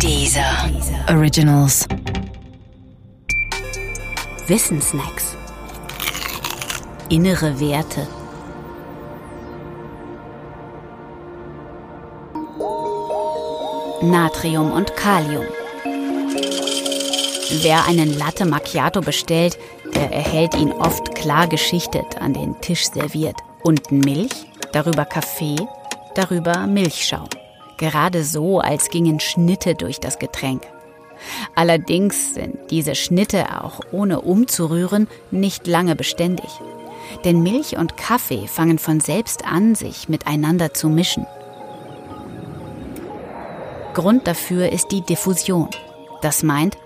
Dieser Originals. Wissensnacks. Innere Werte. Natrium und Kalium. Wer einen Latte Macchiato bestellt, der erhält ihn oft klar geschichtet an den Tisch serviert. Unten Milch, darüber Kaffee, darüber Milchschaum. Gerade so, als gingen Schnitte durch das Getränk. Allerdings sind diese Schnitte auch ohne umzurühren nicht lange beständig. Denn Milch und Kaffee fangen von selbst an, sich miteinander zu mischen. Grund dafür ist die Diffusion. Das meint,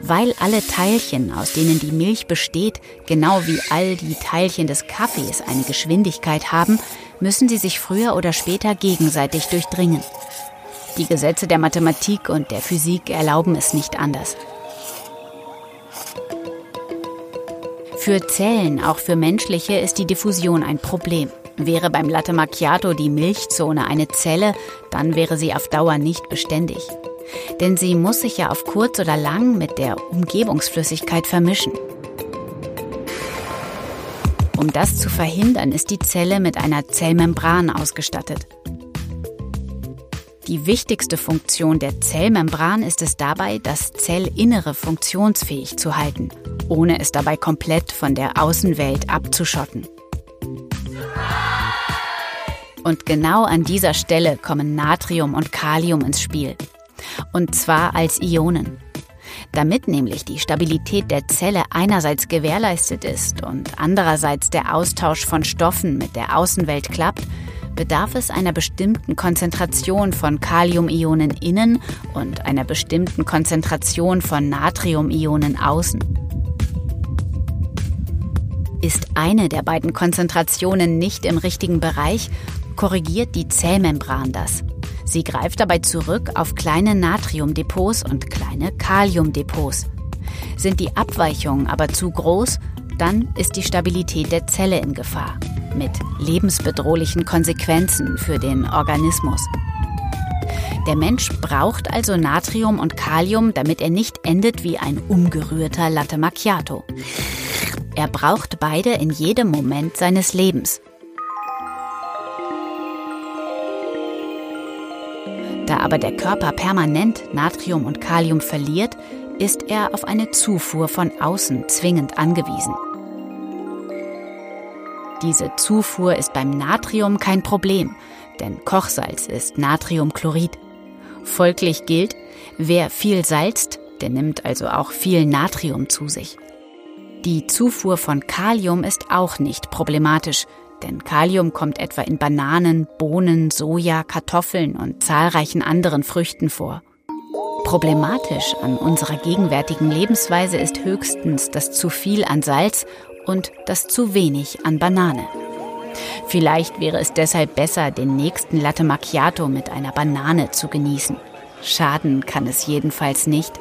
weil alle Teilchen, aus denen die Milch besteht, genau wie all die Teilchen des Kaffees eine Geschwindigkeit haben, müssen sie sich früher oder später gegenseitig durchdringen. Die Gesetze der Mathematik und der Physik erlauben es nicht anders. Für Zellen, auch für menschliche, ist die Diffusion ein Problem. Wäre beim Latte Macchiato die Milchzone eine Zelle, dann wäre sie auf Dauer nicht beständig. Denn sie muss sich ja auf kurz oder lang mit der Umgebungsflüssigkeit vermischen. Um das zu verhindern, ist die Zelle mit einer Zellmembran ausgestattet. Die wichtigste Funktion der Zellmembran ist es dabei, das Zellinnere funktionsfähig zu halten, ohne es dabei komplett von der Außenwelt abzuschotten. Und genau an dieser Stelle kommen Natrium und Kalium ins Spiel. Und zwar als Ionen. Damit nämlich die Stabilität der Zelle einerseits gewährleistet ist und andererseits der Austausch von Stoffen mit der Außenwelt klappt, bedarf es einer bestimmten Konzentration von Kaliumionen innen und einer bestimmten Konzentration von Natriumionen außen. Ist eine der beiden Konzentrationen nicht im richtigen Bereich, korrigiert die Zellmembran das. Sie greift dabei zurück auf kleine Natriumdepots und kleine Kaliumdepots. Sind die Abweichungen aber zu groß, dann ist die Stabilität der Zelle in Gefahr mit lebensbedrohlichen Konsequenzen für den Organismus. Der Mensch braucht also Natrium und Kalium, damit er nicht endet wie ein umgerührter Latte Macchiato. Er braucht beide in jedem Moment seines Lebens. Da aber der Körper permanent Natrium und Kalium verliert, ist er auf eine Zufuhr von außen zwingend angewiesen. Diese Zufuhr ist beim Natrium kein Problem, denn Kochsalz ist Natriumchlorid. Folglich gilt, wer viel salzt, der nimmt also auch viel Natrium zu sich. Die Zufuhr von Kalium ist auch nicht problematisch, denn Kalium kommt etwa in Bananen, Bohnen, Soja, Kartoffeln und zahlreichen anderen Früchten vor. Problematisch an unserer gegenwärtigen Lebensweise ist höchstens das zu viel an Salz und das zu wenig an Banane. Vielleicht wäre es deshalb besser, den nächsten Latte Macchiato mit einer Banane zu genießen. Schaden kann es jedenfalls nicht.